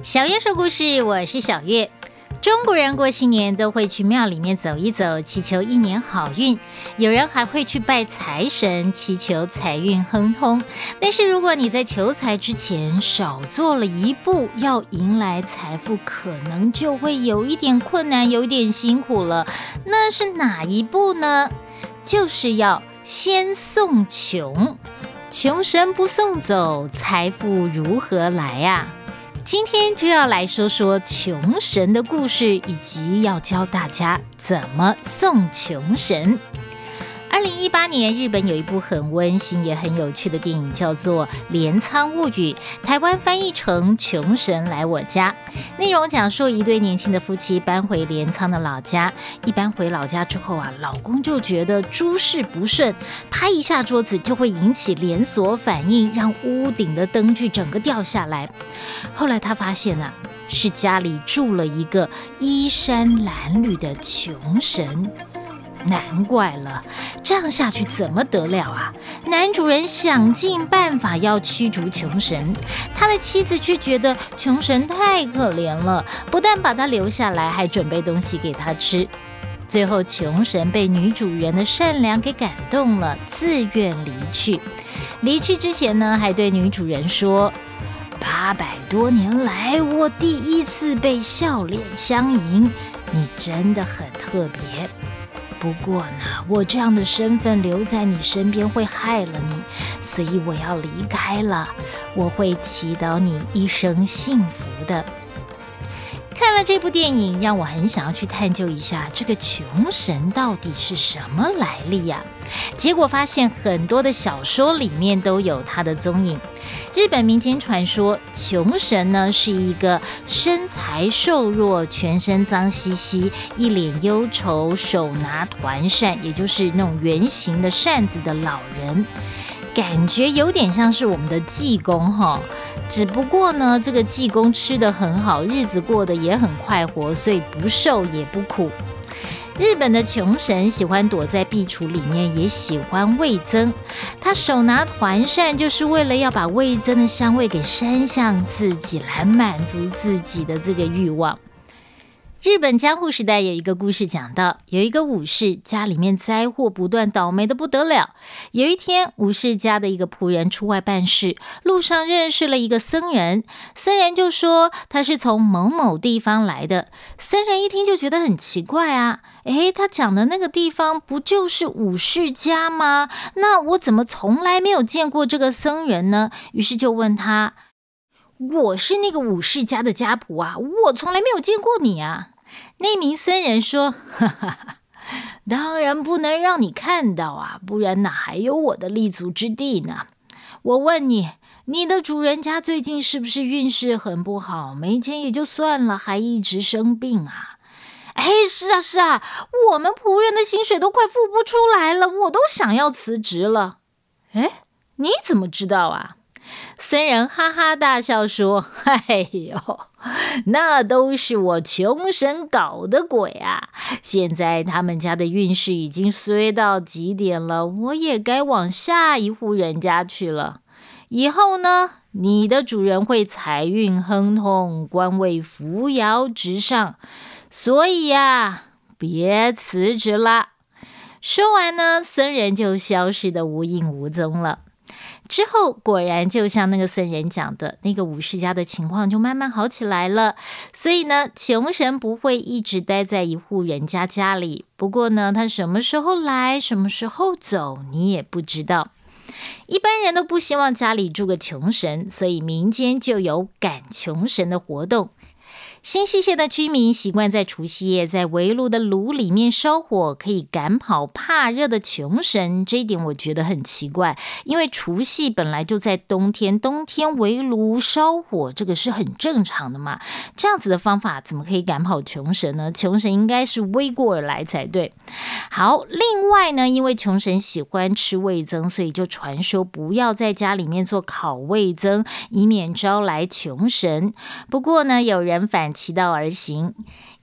小月说故事，我是小月。中国人过新年都会去庙里面走一走，祈求一年好运。有人还会去拜财神，祈求财运亨通。但是如果你在求财之前少做了一步，要迎来财富，可能就会有一点困难，有点辛苦了。那是哪一步呢？就是要先送穷，穷神不送走，财富如何来呀？今天就要来说说穷神的故事，以及要教大家怎么送穷神。二零一八年，日本有一部很温馨也很有趣的电影，叫做《镰仓物语》，台湾翻译成《穷神来我家》。内容讲述一对年轻的夫妻搬回镰仓的老家，一搬回老家之后啊，老公就觉得诸事不顺，拍一下桌子就会引起连锁反应，让屋顶的灯具整个掉下来。后来他发现啊，是家里住了一个衣衫褴褛的穷神。难怪了，这样下去怎么得了啊？男主人想尽办法要驱逐穷神，他的妻子却觉得穷神太可怜了，不但把他留下来，还准备东西给他吃。最后，穷神被女主人的善良给感动了，自愿离去。离去之前呢，还对女主人说：“八百多年来，我第一次被笑脸相迎，你真的很特别。”不过呢，我这样的身份留在你身边会害了你，所以我要离开了。我会祈祷你一生幸福的。看了这部电影，让我很想要去探究一下这个穷神到底是什么来历呀？结果发现很多的小说里面都有他的踪影。日本民间传说，穷神呢是一个身材瘦弱、全身脏兮兮、一脸忧愁、手拿团扇，也就是那种圆形的扇子的老人，感觉有点像是我们的济公哈。只不过呢，这个济公吃的很好，日子过得也很快活，所以不瘦也不苦。日本的穷神喜欢躲在壁橱里面，也喜欢味增。他手拿团扇，就是为了要把味增的香味给扇向自己，来满足自己的这个欲望。日本江户时代有一个故事，讲到有一个武士家里面灾祸不断，倒霉的不得了。有一天，武士家的一个仆人出外办事，路上认识了一个僧人，僧人就说他是从某某地方来的。僧人一听就觉得很奇怪啊，诶，他讲的那个地方不就是武士家吗？那我怎么从来没有见过这个僧人呢？于是就问他。我是那个武士家的家仆啊，我从来没有见过你啊。那名僧人说：“哈哈哈，当然不能让你看到啊，不然哪还有我的立足之地呢？我问你，你的主人家最近是不是运势很不好？没钱也就算了，还一直生病啊？哎，是啊，是啊，我们仆人的薪水都快付不出来了，我都想要辞职了。哎，你怎么知道啊？”僧人哈哈大笑说：“哎呦，那都是我穷神搞的鬼啊！现在他们家的运势已经衰到极点了，我也该往下一户人家去了。以后呢，你的主人会财运亨通，官位扶摇直上，所以呀，别辞职啦。”说完呢，僧人就消失的无影无踪了。之后果然就像那个僧人讲的，那个武士家的情况就慢慢好起来了。所以呢，穷神不会一直待在一户人家家里。不过呢，他什么时候来，什么时候走，你也不知道。一般人都不希望家里住个穷神，所以民间就有赶穷神的活动。新西县的居民习惯在除夕夜在围炉的炉里面烧火，可以赶跑怕热的穷神。这一点我觉得很奇怪，因为除夕本来就在冬天，冬天围炉烧火这个是很正常的嘛。这样子的方法怎么可以赶跑穷神呢？穷神应该是飞过而来才对。好，另外呢，因为穷神喜欢吃味增，所以就传说不要在家里面做烤味增，以免招来穷神。不过呢，有人反。其道而行。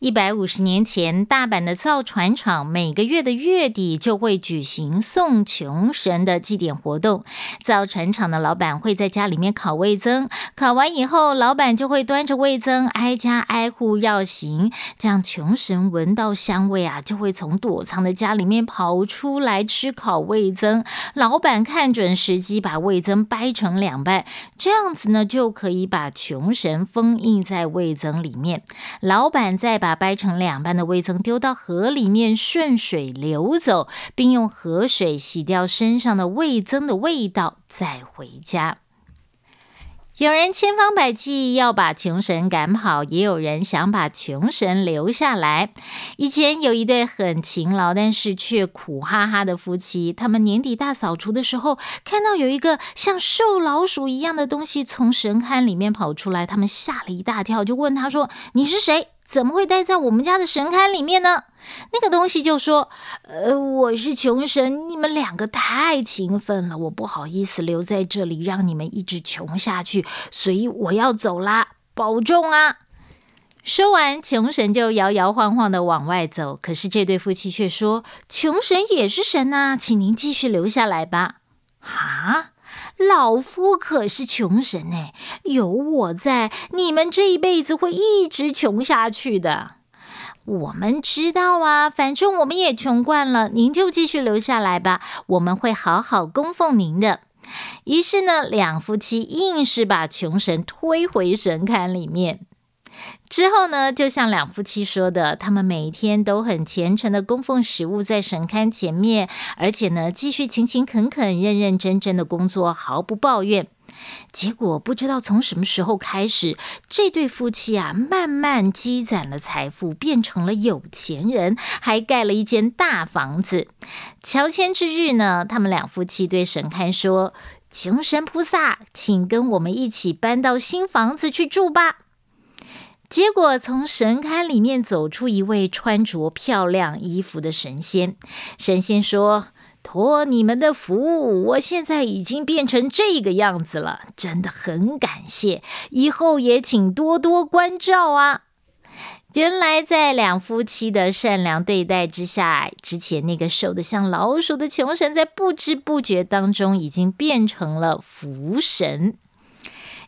一百五十年前，大阪的造船厂每个月的月底就会举行送穷神的祭典活动。造船厂的老板会在家里面烤味增，烤完以后，老板就会端着味增挨家挨户绕行，这样穷神闻到香味啊，就会从躲藏的家里面跑出来吃烤味增。老板看准时机，把味增掰成两半，这样子呢，就可以把穷神封印在味增里面。老板再把掰成两半的味增丢到河里面，顺水流走，并用河水洗掉身上的味增的味道，再回家。有人千方百计要把穷神赶跑，也有人想把穷神留下来。以前有一对很勤劳，但是却苦哈哈的夫妻，他们年底大扫除的时候，看到有一个像瘦老鼠一样的东西从神龛里面跑出来，他们吓了一大跳，就问他说：“你是谁？”怎么会待在我们家的神龛里面呢？那个东西就说：“呃，我是穷神，你们两个太勤奋了，我不好意思留在这里让你们一直穷下去，所以我要走啦，保重啊！”说完，穷神就摇摇晃晃的往外走。可是这对夫妻却说：“穷神也是神呐，请您继续留下来吧。”哈。老夫可是穷神呢，有我在，你们这一辈子会一直穷下去的。我们知道啊，反正我们也穷惯了，您就继续留下来吧，我们会好好供奉您的。于是呢，两夫妻硬是把穷神推回神龛里面。之后呢，就像两夫妻说的，他们每天都很虔诚的供奉食物在神龛前面，而且呢，继续勤勤恳恳、认认真真的工作，毫不抱怨。结果不知道从什么时候开始，这对夫妻啊，慢慢积攒了财富，变成了有钱人，还盖了一间大房子。乔迁之日呢，他们两夫妻对神龛说：“穷神菩萨，请跟我们一起搬到新房子去住吧。”结果从神龛里面走出一位穿着漂亮衣服的神仙。神仙说：“托你们的福，我现在已经变成这个样子了，真的很感谢。以后也请多多关照啊！”原来在两夫妻的善良对待之下，之前那个瘦得像老鼠的穷神，在不知不觉当中已经变成了福神。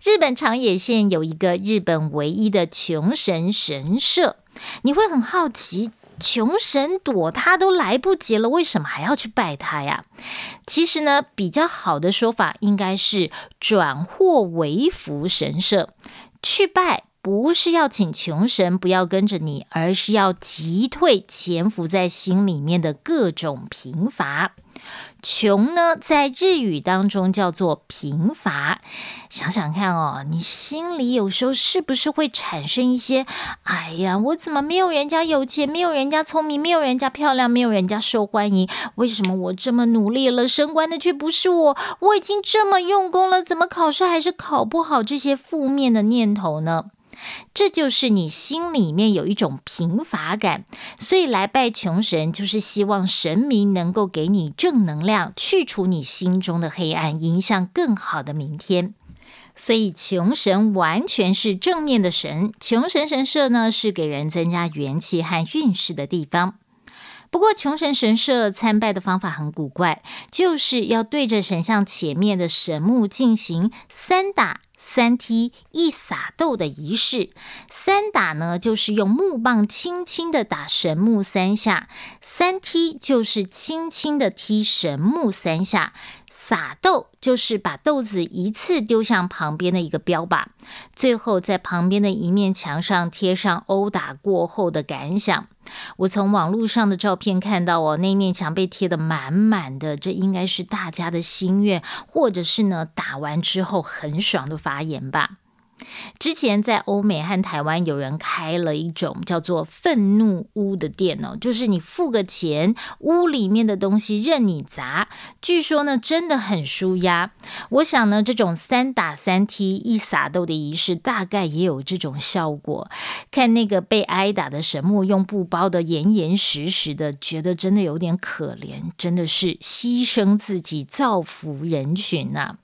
日本长野县有一个日本唯一的穷神神社，你会很好奇，穷神躲他都来不及了，为什么还要去拜他呀？其实呢，比较好的说法应该是转祸为福神社，去拜不是要请穷神不要跟着你，而是要击退潜伏在心里面的各种贫乏。穷呢，在日语当中叫做贫乏。想想看哦，你心里有时候是不是会产生一些？哎呀，我怎么没有人家有钱，没有人家聪明，没有人家漂亮，没有人家受欢迎？为什么我这么努力了，升官的却不是我？我已经这么用功了，怎么考试还是考不好？这些负面的念头呢？这就是你心里面有一种贫乏感，所以来拜穷神，就是希望神明能够给你正能量，去除你心中的黑暗，迎向更好的明天。所以穷神完全是正面的神，穷神神社呢是给人增加元气和运势的地方。不过穷神神社参拜的方法很古怪，就是要对着神像前面的神木进行三打。三踢一撒豆的仪式，三打呢就是用木棒轻轻的打神木三下，三踢就是轻轻的踢神木三下，撒豆就是把豆子一次丢向旁边的一个标靶，最后在旁边的一面墙上贴上殴打过后的感想。我从网络上的照片看到哦，那面墙被贴的满满的，这应该是大家的心愿，或者是呢打完之后很爽的发言吧。之前在欧美和台湾有人开了一种叫做“愤怒屋”的店哦，就是你付个钱，屋里面的东西任你砸。据说呢，真的很舒压。我想呢，这种三打三踢一撒豆的仪式，大概也有这种效果。看那个被挨打的神木用布包的严严实实的，觉得真的有点可怜，真的是牺牲自己造福人群呐。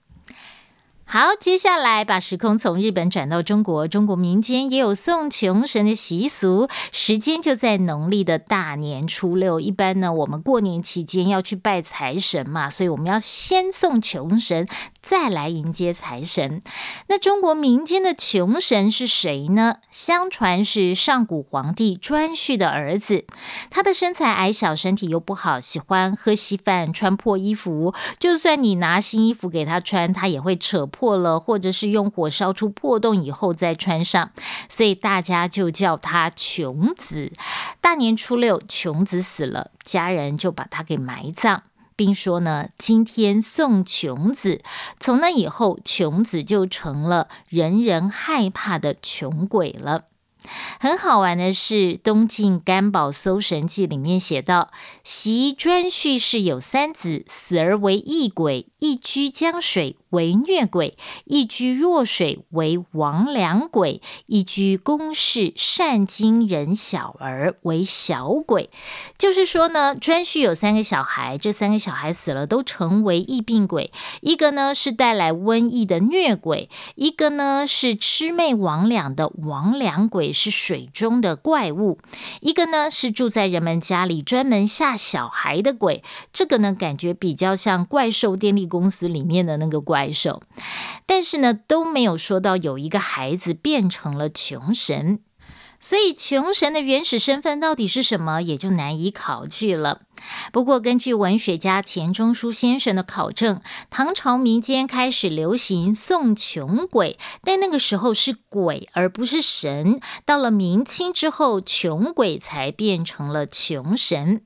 好，接下来把时空从日本转到中国，中国民间也有送穷神的习俗，时间就在农历的大年初六。一般呢，我们过年期间要去拜财神嘛，所以我们要先送穷神，再来迎接财神。那中国民间的穷神是谁呢？相传是上古皇帝颛顼的儿子，他的身材矮小，身体又不好，喜欢喝稀饭，穿破衣服。就算你拿新衣服给他穿，他也会扯破。破了，或者是用火烧出破洞以后再穿上，所以大家就叫他穷子。大年初六，穷子死了，家人就把他给埋葬，并说呢，今天送穷子。从那以后，穷子就成了人人害怕的穷鬼了。很好玩的是，《东晋干宝搜神记》里面写道：“习专叙事有三子，死而为异鬼，一居江水。为虐鬼，一居弱水为亡良鬼，一居宫室善惊人小儿为小鬼。就是说呢，颛顼有三个小孩，这三个小孩死了都成为疫病鬼。一个呢是带来瘟疫的虐鬼，一个呢是魑魅魍魉的亡良鬼，是水中的怪物。一个呢是住在人们家里专门吓小孩的鬼。这个呢感觉比较像怪兽电力公司里面的那个怪。兽，但是呢都没有说到有一个孩子变成了穷神，所以穷神的原始身份到底是什么，也就难以考据了。不过，根据文学家钱钟书先生的考证，唐朝民间开始流行送穷鬼，但那个时候是鬼而不是神。到了明清之后，穷鬼才变成了穷神。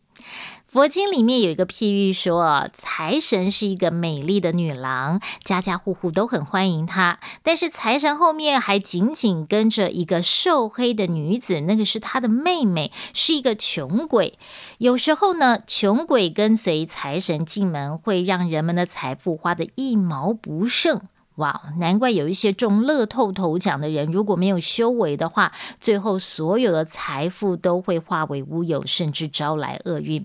佛经里面有一个譬喻说，财神是一个美丽的女郎，家家户户都很欢迎她。但是财神后面还紧紧跟着一个瘦黑的女子，那个是她的妹妹，是一个穷鬼。有时候呢，穷鬼跟随财神进门，会让人们的财富花得一毛不剩。哇，难怪有一些中乐透头奖的人，如果没有修为的话，最后所有的财富都会化为乌有，甚至招来厄运。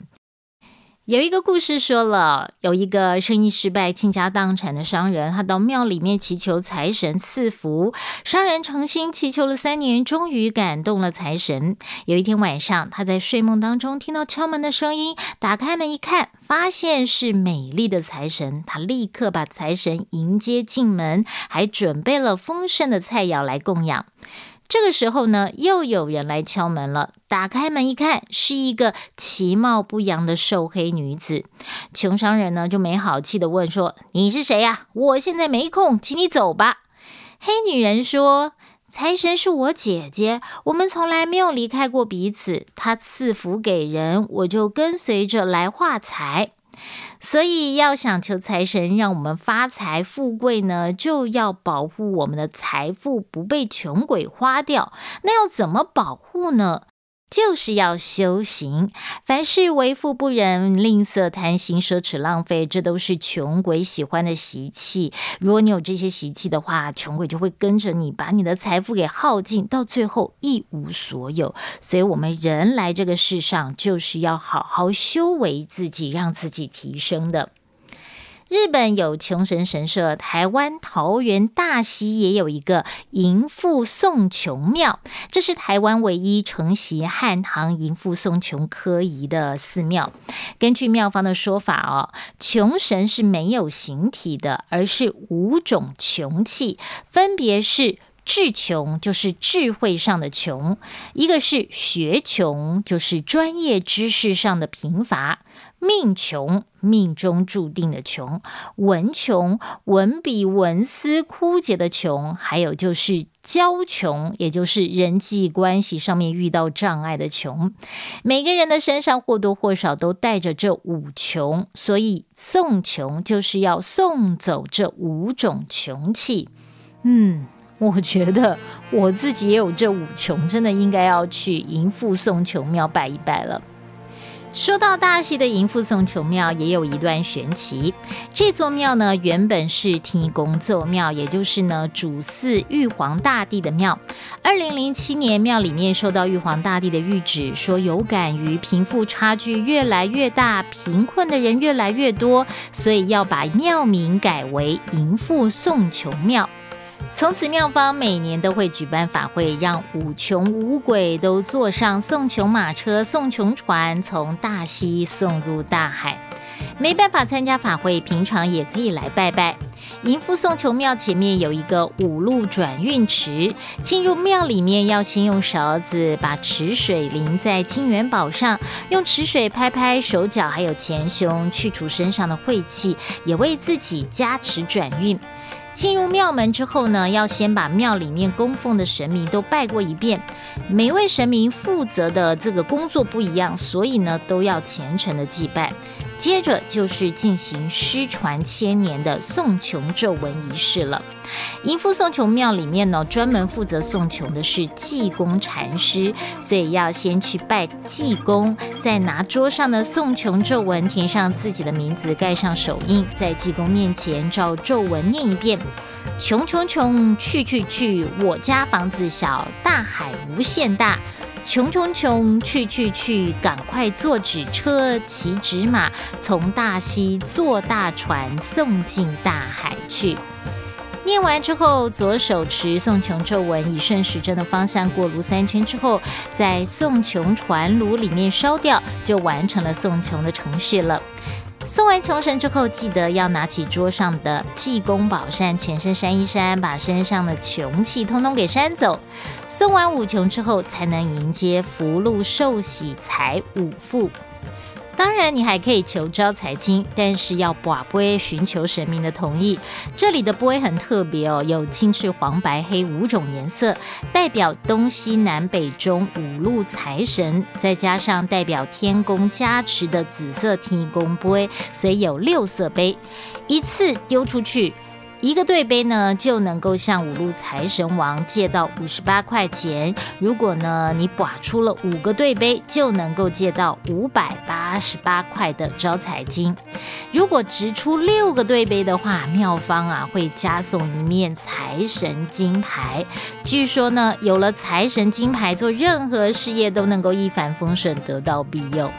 有一个故事说了，有一个生意失败、倾家荡产的商人，他到庙里面祈求财神赐福。商人诚心祈求了三年，终于感动了财神。有一天晚上，他在睡梦当中听到敲门的声音，打开门一看，发现是美丽的财神。他立刻把财神迎接进门，还准备了丰盛的菜肴来供养。这个时候呢，又有人来敲门了。打开门一看，是一个其貌不扬的瘦黑女子。穷商人呢就没好气的问说：“你是谁呀？我现在没空，请你走吧。”黑女人说：“财神是我姐姐，我们从来没有离开过彼此。她赐福给人，我就跟随着来化财。”所以要想求财神让我们发财富贵呢，就要保护我们的财富不被穷鬼花掉。那要怎么保护呢？就是要修行，凡事为富不仁、吝啬、贪心、奢侈、浪费，这都是穷鬼喜欢的习气。如果你有这些习气的话，穷鬼就会跟着你，把你的财富给耗尽，到最后一无所有。所以，我们人来这个世上，就是要好好修为自己，让自己提升的。日本有穷神神社，台湾桃园大溪也有一个迎富送穷庙，这是台湾唯一承袭汉唐迎富送穷科仪的寺庙。根据庙方的说法哦，穷神是没有形体的，而是五种穷气，分别是智穷，就是智慧上的穷；一个是学穷，就是专业知识上的贫乏。命穷，命中注定的穷；文穷，文笔文思枯竭的穷；还有就是交穷，也就是人际关系上面遇到障碍的穷。每个人的身上或多或少都带着这五穷，所以送穷就是要送走这五种穷气。嗯，我觉得我自己也有这五穷，真的应该要去迎富送穷庙拜一拜了。说到大溪的迎富送穷庙，也有一段玄奇。这座庙呢，原本是天公奏庙，也就是呢主祀玉皇大帝的庙。二零零七年，庙里面受到玉皇大帝的谕旨，说有感于贫富差距越来越大，贫困的人越来越多，所以要把庙名改为迎富送穷庙。从此，庙方每年都会举办法会，让五穷五鬼都坐上送穷马车、送穷船，从大溪送入大海。没办法参加法会，平常也可以来拜拜。迎富送穷庙前面有一个五路转运池，进入庙里面要先用勺子把池水淋在金元宝上，用池水拍拍手脚，还有前胸，去除身上的晦气，也为自己加持转运。进入庙门之后呢，要先把庙里面供奉的神明都拜过一遍。每位神明负责的这个工作不一样，所以呢都要虔诚的祭拜。接着就是进行失传千年的送穷咒文仪式了。迎富送穷庙里面呢，专门负责送穷的是济公禅师，所以要先去拜济公，再拿桌上的送穷咒文填上自己的名字，盖上手印，在济公面前照咒文念一遍：穷穷穷，去去去，我家房子小，大海无限大。穷穷穷，去去去，赶快坐纸车，骑纸马，从大溪坐大船，送进大海去。念完之后，左手持送穷咒文，以顺时针的方向过炉三圈之后，在送穷船炉里面烧掉，就完成了送穷的程序了。送完穷神之后，记得要拿起桌上的济公宝扇，全身扇一扇，把身上的穷气通通给扇走。送完五穷之后，才能迎接福禄寿喜财五富。当然，你还可以求招财金，但是要寡杯寻求神明的同意。这里的杯很特别哦，有青、赤、黄、白、黑五种颜色，代表东西南北中五路财神，再加上代表天宫加持的紫色天宫杯，所以有六色杯，一次丢出去。一个对杯呢，就能够向五路财神王借到五十八块钱。如果呢，你把出了五个对杯，就能够借到五百八十八块的招财金。如果直出六个对杯的话，妙方啊会加送一面财神金牌。据说呢，有了财神金牌，做任何事业都能够一帆风顺，得到庇佑。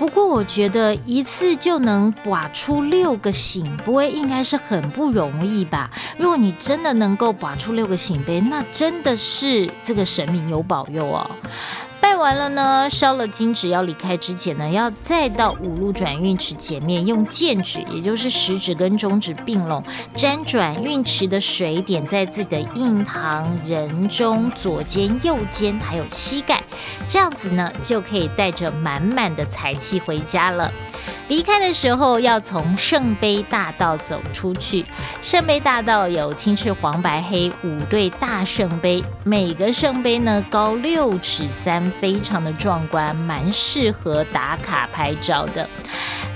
不过我觉得一次就能刮出六个醒杯，应该是很不容易吧？如果你真的能够刮出六个醒杯，那真的是这个神明有保佑哦。完了呢，烧了金纸要离开之前呢，要再到五路转运池前面，用剑指，也就是食指跟中指并拢，沾转运池的水点在自己的印堂、人中、左肩、右肩，还有膝盖，这样子呢，就可以带着满满的财气回家了。离开的时候要从圣杯大道走出去。圣杯大道有青赤黄白黑五对大圣杯，每个圣杯呢高六尺三，非常的壮观，蛮适合打卡拍照的。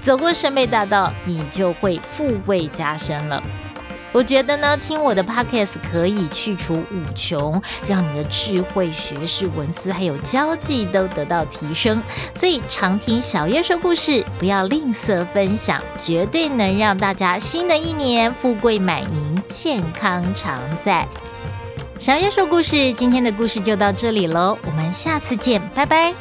走过圣杯大道，你就会富贵加身了。我觉得呢，听我的 podcast 可以去除五穷，让你的智慧、学识、文思还有交际都得到提升。所以常听小月说故事，不要吝啬分享，绝对能让大家新的一年富贵满盈、健康常在。小月说故事，今天的故事就到这里喽，我们下次见，拜拜。